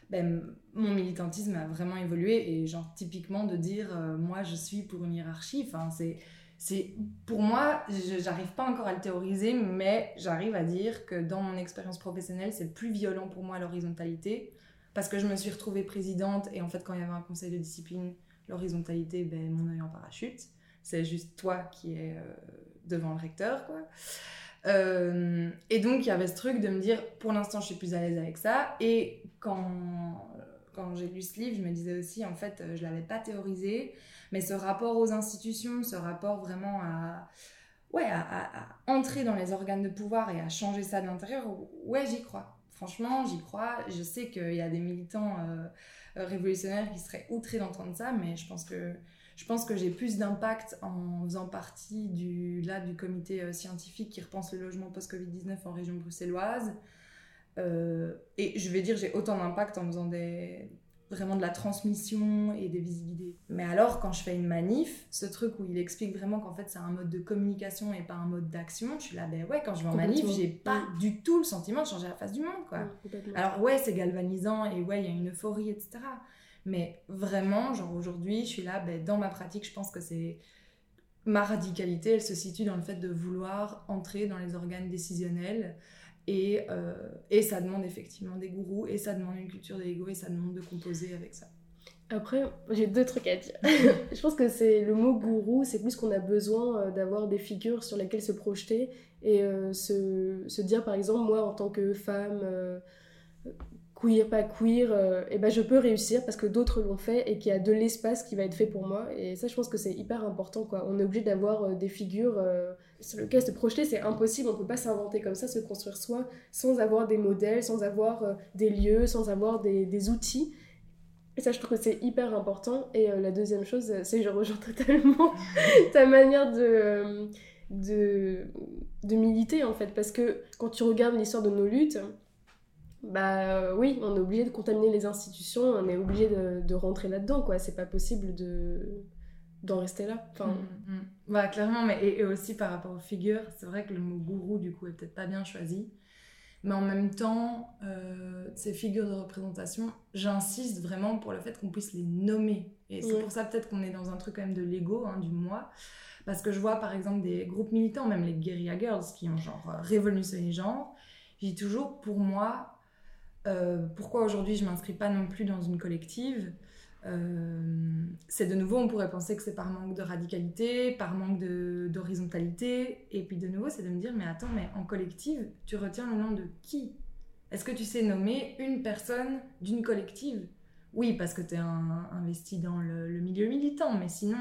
ben, mon militantisme a vraiment évolué et genre typiquement de dire euh, moi je suis pour une hiérarchie, enfin c'est c'est pour moi, j'arrive pas encore à le théoriser, mais j'arrive à dire que dans mon expérience professionnelle, c'est plus violent pour moi l'horizontalité parce que je me suis retrouvée présidente et en fait quand il y avait un conseil de discipline, l'horizontalité, ben mon œil en parachute, c'est juste toi qui es euh, devant le recteur quoi. Euh, et donc il y avait ce truc de me dire pour l'instant je suis plus à l'aise avec ça et quand quand j'ai lu ce livre, je me disais aussi en fait je l'avais pas théorisé mais ce rapport aux institutions, ce rapport vraiment à, ouais, à, entrer dans les organes de pouvoir et à changer ça de l'intérieur, ouais, j'y crois. Franchement, j'y crois. Je sais qu'il y a des militants euh, euh, révolutionnaires qui seraient outrés d'entendre ça, mais je pense que je pense que j'ai plus d'impact en faisant partie du, là, du comité euh, scientifique qui repense le logement post-Covid-19 en région bruxelloise. et je vais dire, j'ai autant d'impact en faisant des, vraiment de la transmission et des visibilités. Mais alors, quand je fais une manif, ce truc où il explique vraiment qu'en fait c'est un mode de communication et pas un mode d'action, je suis là, ben ouais, quand je vais en manif, j'ai pas du tout le sentiment de changer la face du monde, quoi. alors ouais, c'est galvanisant et ouais, il y a une euphorie, etc. Mais vraiment, genre aujourd'hui, je suis là, ben, dans ma pratique, je pense que c'est ma radicalité, elle se situe dans le fait de vouloir entrer dans les organes décisionnels et, euh, et ça demande effectivement des gourous, et ça demande une culture de l'ego, et ça demande de composer avec ça. Après, j'ai deux trucs à dire. je pense que c'est le mot gourou, c'est plus qu'on a besoin euh, d'avoir des figures sur lesquelles se projeter et euh, se, se, dire, par exemple, moi en tant que femme, queer, pas queer, et eh ben je peux réussir parce que d'autres l'ont fait et qu'il y a de l'espace qui va être fait pour moi. Et ça, je pense que c'est hyper important. Quoi. On est obligé d'avoir des figures sur lequel se projeter, c'est impossible. On peut pas s'inventer comme ça, se construire soi, sans avoir des modèles, sans avoir euh, des lieux, sans avoir des, des, outils. Et ça, je trouve que c'est hyper important. Et euh, la deuxième chose, euh, c'est que je rejoins totalement ta manière de, de, de, militer, en fait. Parce que quand tu regardes l'histoire de nos luttes, bah oui, on est obligé de contaminer les institutions, on est obligé de, de rentrer là-dedans, quoi. C'est pas possible de d'en rester là. Enfin... Mm, mm. Bah, clairement, mais et, aussi par rapport aux figures, c'est vrai que le mot gourou, du coup, est peut-être pas bien choisi. Mais en même temps, euh, ces figures de représentation, j'insiste vraiment pour le fait qu'on puisse les nommer. Et c'est pour ça peut-être qu'on est dans un truc quand même de l'ego, hein, du moi. Parce que je vois par exemple des groupes militants, même les Guerilla Girls, qui ont genre euh, révolutionné les genres. Je dis toujours, pour moi, euh, pourquoi aujourd'hui je m'inscris pas non plus dans une collective euh, c'est de nouveau, on pourrait penser que c'est par manque de radicalité, par manque d'horizontalité. Et puis de nouveau, c'est de me dire, mais attends, mais en collective, tu retiens le nom de qui? Est-ce que tu sais nommer une personne d'une collective? Oui, parce que tu es investi dans le, milieu militant, mais sinon,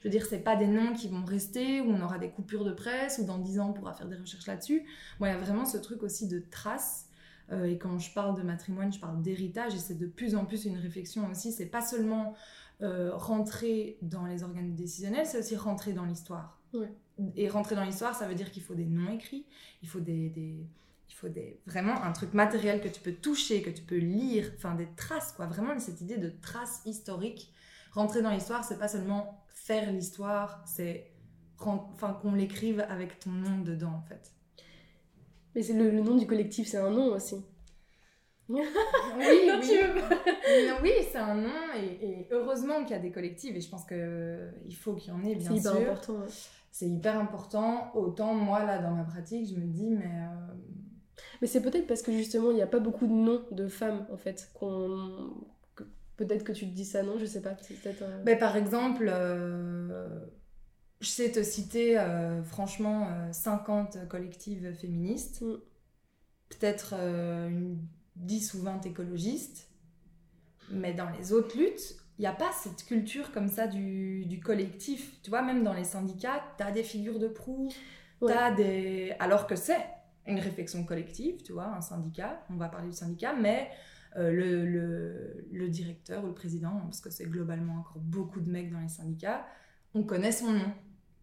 je veux dire, c'est pas des noms qui vont rester, où on aura des coupures de presse, ou dans 10 ans, on pourra faire des recherches là-dessus. Moi, il y a vraiment ce truc aussi de traces euh, et quand je parle de matrimoine, je parle d'héritage et c'est de plus en plus une réflexion aussi. C'est pas seulement euh, rentrer dans les organes décisionnels, c'est aussi rentrer dans l'histoire. Et rentrer dans l'histoire, ça veut dire qu'il faut des noms écrits, il faut des, des, il faut des, vraiment un truc matériel que tu peux toucher, que tu peux lire, enfin des traces, quoi. Vraiment cette idée de traces historiques. Rentrer dans l'histoire, c'est pas seulement faire l'histoire, c'est enfin qu'on l'écrive avec ton nom dedans, en fait. Mais c'est le, nom du collectif, c'est un nom aussi. oui, oui. oui c'est un nom et, heureusement qu'il y a des collectifs et je pense qu'il faut qu'il y en ait bien sûr. C'est hyper important. C'est hyper important. Autant moi là dans ma pratique, je me dis mais. Euh, mais c'est peut-être parce que justement il n'y a pas beaucoup de noms de femmes en fait qu'on. Peut-être que tu te dis ça, non Je sais pas. Mais par exemple. Euh, je sais te citer euh, franchement 50 euh, collectives féministes, mm. peut-être euh, une 10 ou 20 écologistes, mais dans les autres luttes, il n'y a pas cette culture comme ça du, du, collectif. Tu vois, même dans les syndicats, tu as des figures de proue, as des... alors que c'est une réflexion collective, tu vois, un syndicat, on va parler du syndicat, mais le, le, le, directeur ou le président, parce que c'est globalement encore beaucoup de mecs dans les syndicats, on connaît son nom.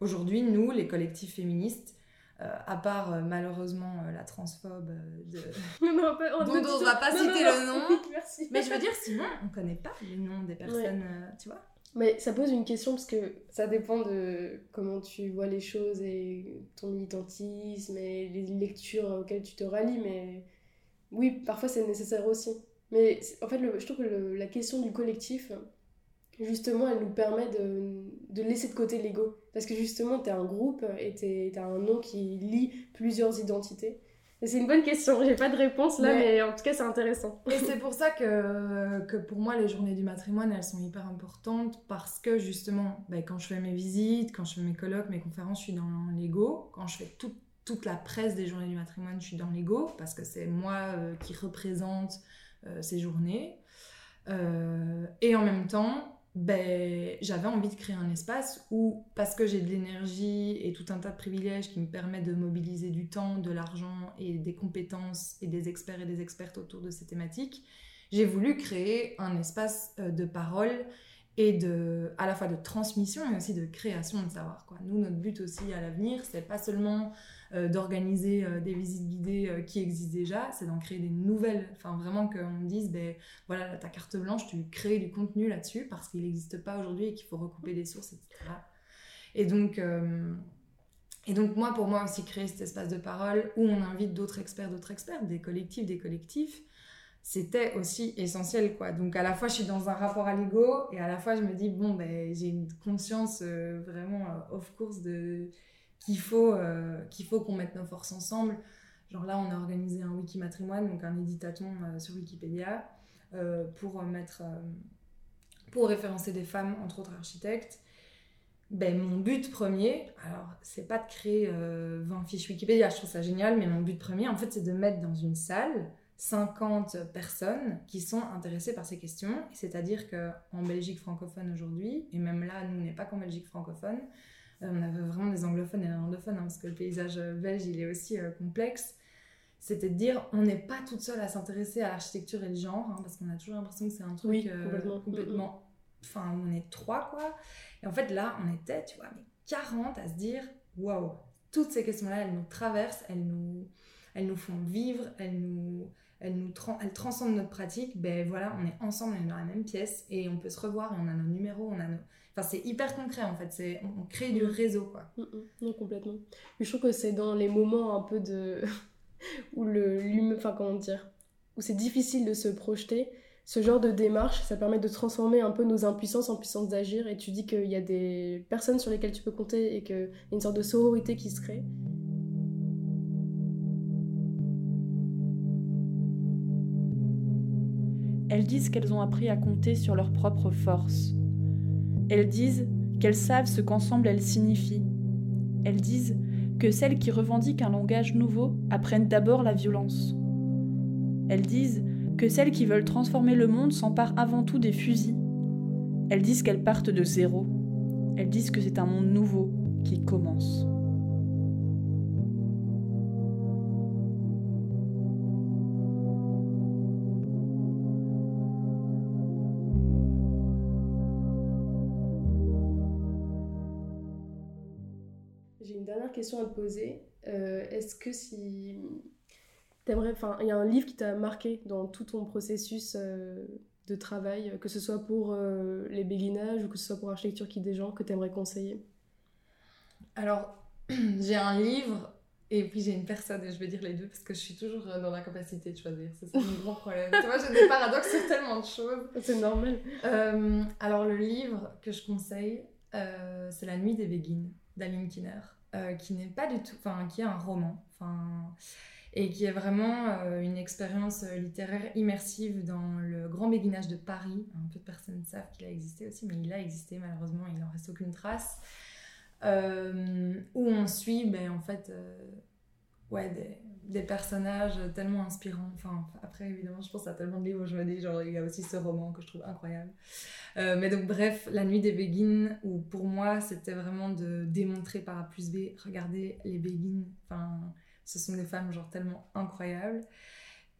Aujourd'hui, nous, les collectifs féministes, euh, à part euh, malheureusement euh, la transphobe de... non, on dont on ne va pas citer le nom. Mais je veux dire, sinon, on ne connaît pas les noms des personnes, tu vois. Mais ça pose une question parce que ça dépend de comment tu vois les choses et ton militantisme et les lectures auxquelles tu te rallies. Mais oui, parfois c'est nécessaire aussi. Mais en fait, je trouve que la question du collectif, justement, elle nous permet de, de laisser de côté l'ego. Parce que justement, tu es un groupe et tu as un nom qui lie plusieurs identités. C'est une bonne question, j'ai pas de réponse là, mais, en tout cas c'est intéressant. Et c'est pour ça que, que pour moi les journées du matrimoine elles sont hyper importantes parce que justement bah, quand je fais mes visites, quand je fais mes colloques, mes conférences, je suis dans l'ego. Quand je fais toute la presse des journées du matrimoine, je suis dans l'ego parce que c'est moi euh, qui représente euh, ces journées. Euh, et en même temps, ben, j'avais envie de créer un espace où, parce que j'ai de l'énergie et tout un tas de privilèges qui me permettent de mobiliser du temps, de l'argent et des compétences et des experts et des expertes autour de ces thématiques, j'ai voulu créer un espace euh, de parole et de, à la fois de transmission mais aussi de création de savoir. Quoi. Nous, notre but aussi à l'avenir, c'est pas seulement euh, d'organiser euh, des visites guidées euh, qui existent déjà, c'est d'en créer des nouvelles. Enfin, vraiment qu'on dise, ben voilà, ta carte blanche, tu crées du contenu là-dessus parce qu'il n'existe pas aujourd'hui et qu'il faut recouper des sources, etc. Et donc, et donc, moi, pour moi aussi, créer cet espace de parole où on invite d'autres experts, d'autres experts, des collectifs, des collectifs, c'était aussi essentiel quoi donc à la fois je suis dans un rapport à l'ego et à la fois je me dis bon ben j'ai une conscience vraiment off course de qu'il faut euh, qu'il faut qu'on mette nos forces ensemble. Genre là, on a organisé un wiki matrimoine, donc un éditaton euh, sur Wikipédia, euh, pour mettre pour référencer des femmes, entre autres architectes. Ben, mon but premier, alors c'est pas de créer 20 fiches Wikipédia, je trouve ça génial, mais mon but premier, en fait, c'est de mettre dans une salle 50 personnes qui sont intéressées par ces questions. C'est-à-dire qu'en Belgique francophone aujourd'hui, et même là, nous, n'est pas qu'en Belgique francophone, euh, on avait vraiment des anglophones et des néerlandophones, hein, parce que le paysage euh, belge, il est aussi euh, complexe. C'était de dire, on n'est pas toute seule à s'intéresser à l'architecture et le genre, hein, parce qu'on a toujours l'impression que c'est un truc complètement... Enfin, on est trois, quoi. Et en fait, là, on était, tu vois, mais 40 à se dire, waouh, toutes ces questions-là, elles nous traversent, elles nous, elles nous font vivre, elles nous, elles nous elles transcendent notre pratique. Ben voilà, on est ensemble, on est dans la même pièce et on peut se revoir et on a nos numéros, on a nos, Enfin, c'est hyper concret en fait, c'est, on crée du mm. réseau quoi. Mm, mm. Non, complètement. je trouve que c'est dans les moments un peu de. où le. Enfin, comment dire Où c'est difficile de se projeter. Ce genre de démarche, ça permet de transformer un peu nos impuissances en puissance d'agir. Et tu dis qu'il y a des personnes sur lesquelles tu peux compter et qu'il y a une sorte de sororité qui se crée. Elles disent qu'elles ont appris à compter sur leurs propres forces elles disent qu'elles savent ce qu'ensemble elles signifient. Elles disent que celles qui revendiquent un langage nouveau apprennent d'abord la violence. Elles disent que celles qui veulent transformer le monde s'emparent avant tout des fusils. Elles disent qu'elles partent de zéro. Elles disent que c'est un monde nouveau qui commence. Question à te poser. Euh, est-ce que si t'aimerais, enfin, il y a un livre qui t'a marqué dans tout ton processus euh, de travail, que ce soit pour euh, les béguinages ou que ce soit pour architecture qui des gens que tu aimerais conseiller? Alors, j'ai un livre et puis j'ai une personne, et je vais dire les deux parce que je suis toujours dans la capacité de choisir. C'est mon grand problème. tu vois, j'ai des paradoxes sur tellement de choses. C'est normal. alors, le livre que je conseille, c'est La nuit des béguines d'Aline Kinner. Euh, qui n'est pas du tout, enfin, qui est un roman, enfin, et qui est vraiment euh, une expérience euh, littéraire immersive dans le grand béguinage de Paris. Un peu de personnes savent qu'il a existé aussi, mais il a existé malheureusement, il n'en reste aucune trace. où on suit, ben, en fait, ouais, des, personnages tellement inspirants. Enfin, après, évidemment, je pense à tellement de livres dis, genre, il y a aussi ce roman que je trouve incroyable. Euh, mais donc, bref, La Nuit des Béguines, où pour moi, c'était vraiment de démontrer par A plus B, regardez les Béguines, enfin, ce sont des femmes, genre, tellement incroyables.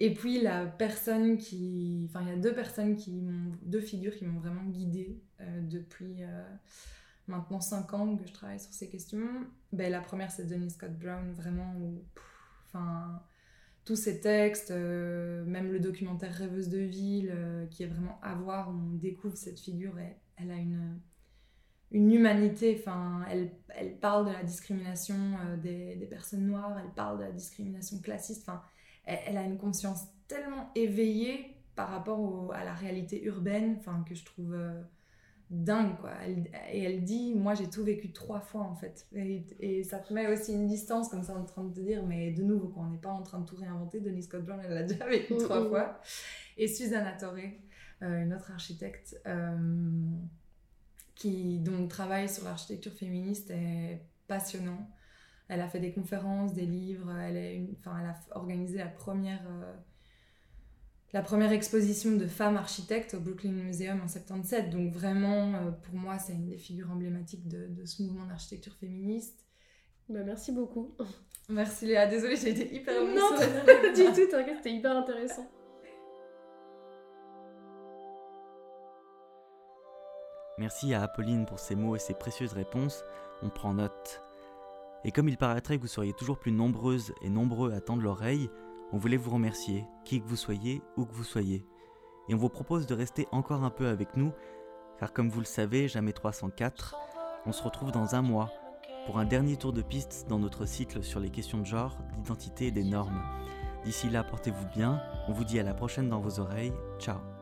Et puis, la personne qui. Enfin, il y a deux personnes qui m'ont. Deux figures qui m'ont vraiment guidée euh, depuis. Euh, maintenant 5 ans que je travaille sur ces questions. Ben, la première, c'est Denis Scott Brown, vraiment, où, enfin, tous ces textes, euh, même le documentaire Rêveuse de ville, euh, qui est vraiment à voir, où on découvre cette figure, elle a une, une humanité, enfin, elle, elle parle de la discrimination euh, des, des, personnes noires, elle parle de la discrimination classiste, enfin, elle, a une conscience tellement éveillée par rapport à la réalité urbaine, enfin que je trouve dingue quoi. et elle dit, moi j'ai tout vécu trois fois en fait. Et, ça te met aussi une distance comme ça en train de te dire, mais de nouveau on n'est pas en train de tout réinventer. Denis Scott Brown elle l'a déjà vécu trois fois. Et Susanna Torre, euh, une autre architecte qui dont le travail sur l'architecture féministe est passionnant. Elle a fait des conférences, des livres, elle, est une, elle a organisé la première, euh, la première exposition de femmes architectes au Brooklyn Museum en 77. Donc vraiment, euh, pour moi, c'est une des figures emblématiques de, de ce mouvement d'architecture féministe. Bah, merci beaucoup. Merci Léa, désolée, j'ai été hyper. Non, du tout, t'inquiète, c'était hyper intéressant. Merci à Apolline pour ses mots et ses précieuses réponses. On prend note. Et comme il paraîtrait que vous seriez toujours plus nombreuses et nombreux à tendre l'oreille, on voulait vous remercier, qui que vous soyez, où que vous soyez. Et on vous propose de rester encore un peu avec nous, car comme vous le savez, jamais 304, on se retrouve dans un mois pour un dernier tour de piste dans notre cycle sur les questions de genre, d'identité et des normes. D'ici là, portez-vous bien, on vous dit à la prochaine dans vos oreilles, ciao.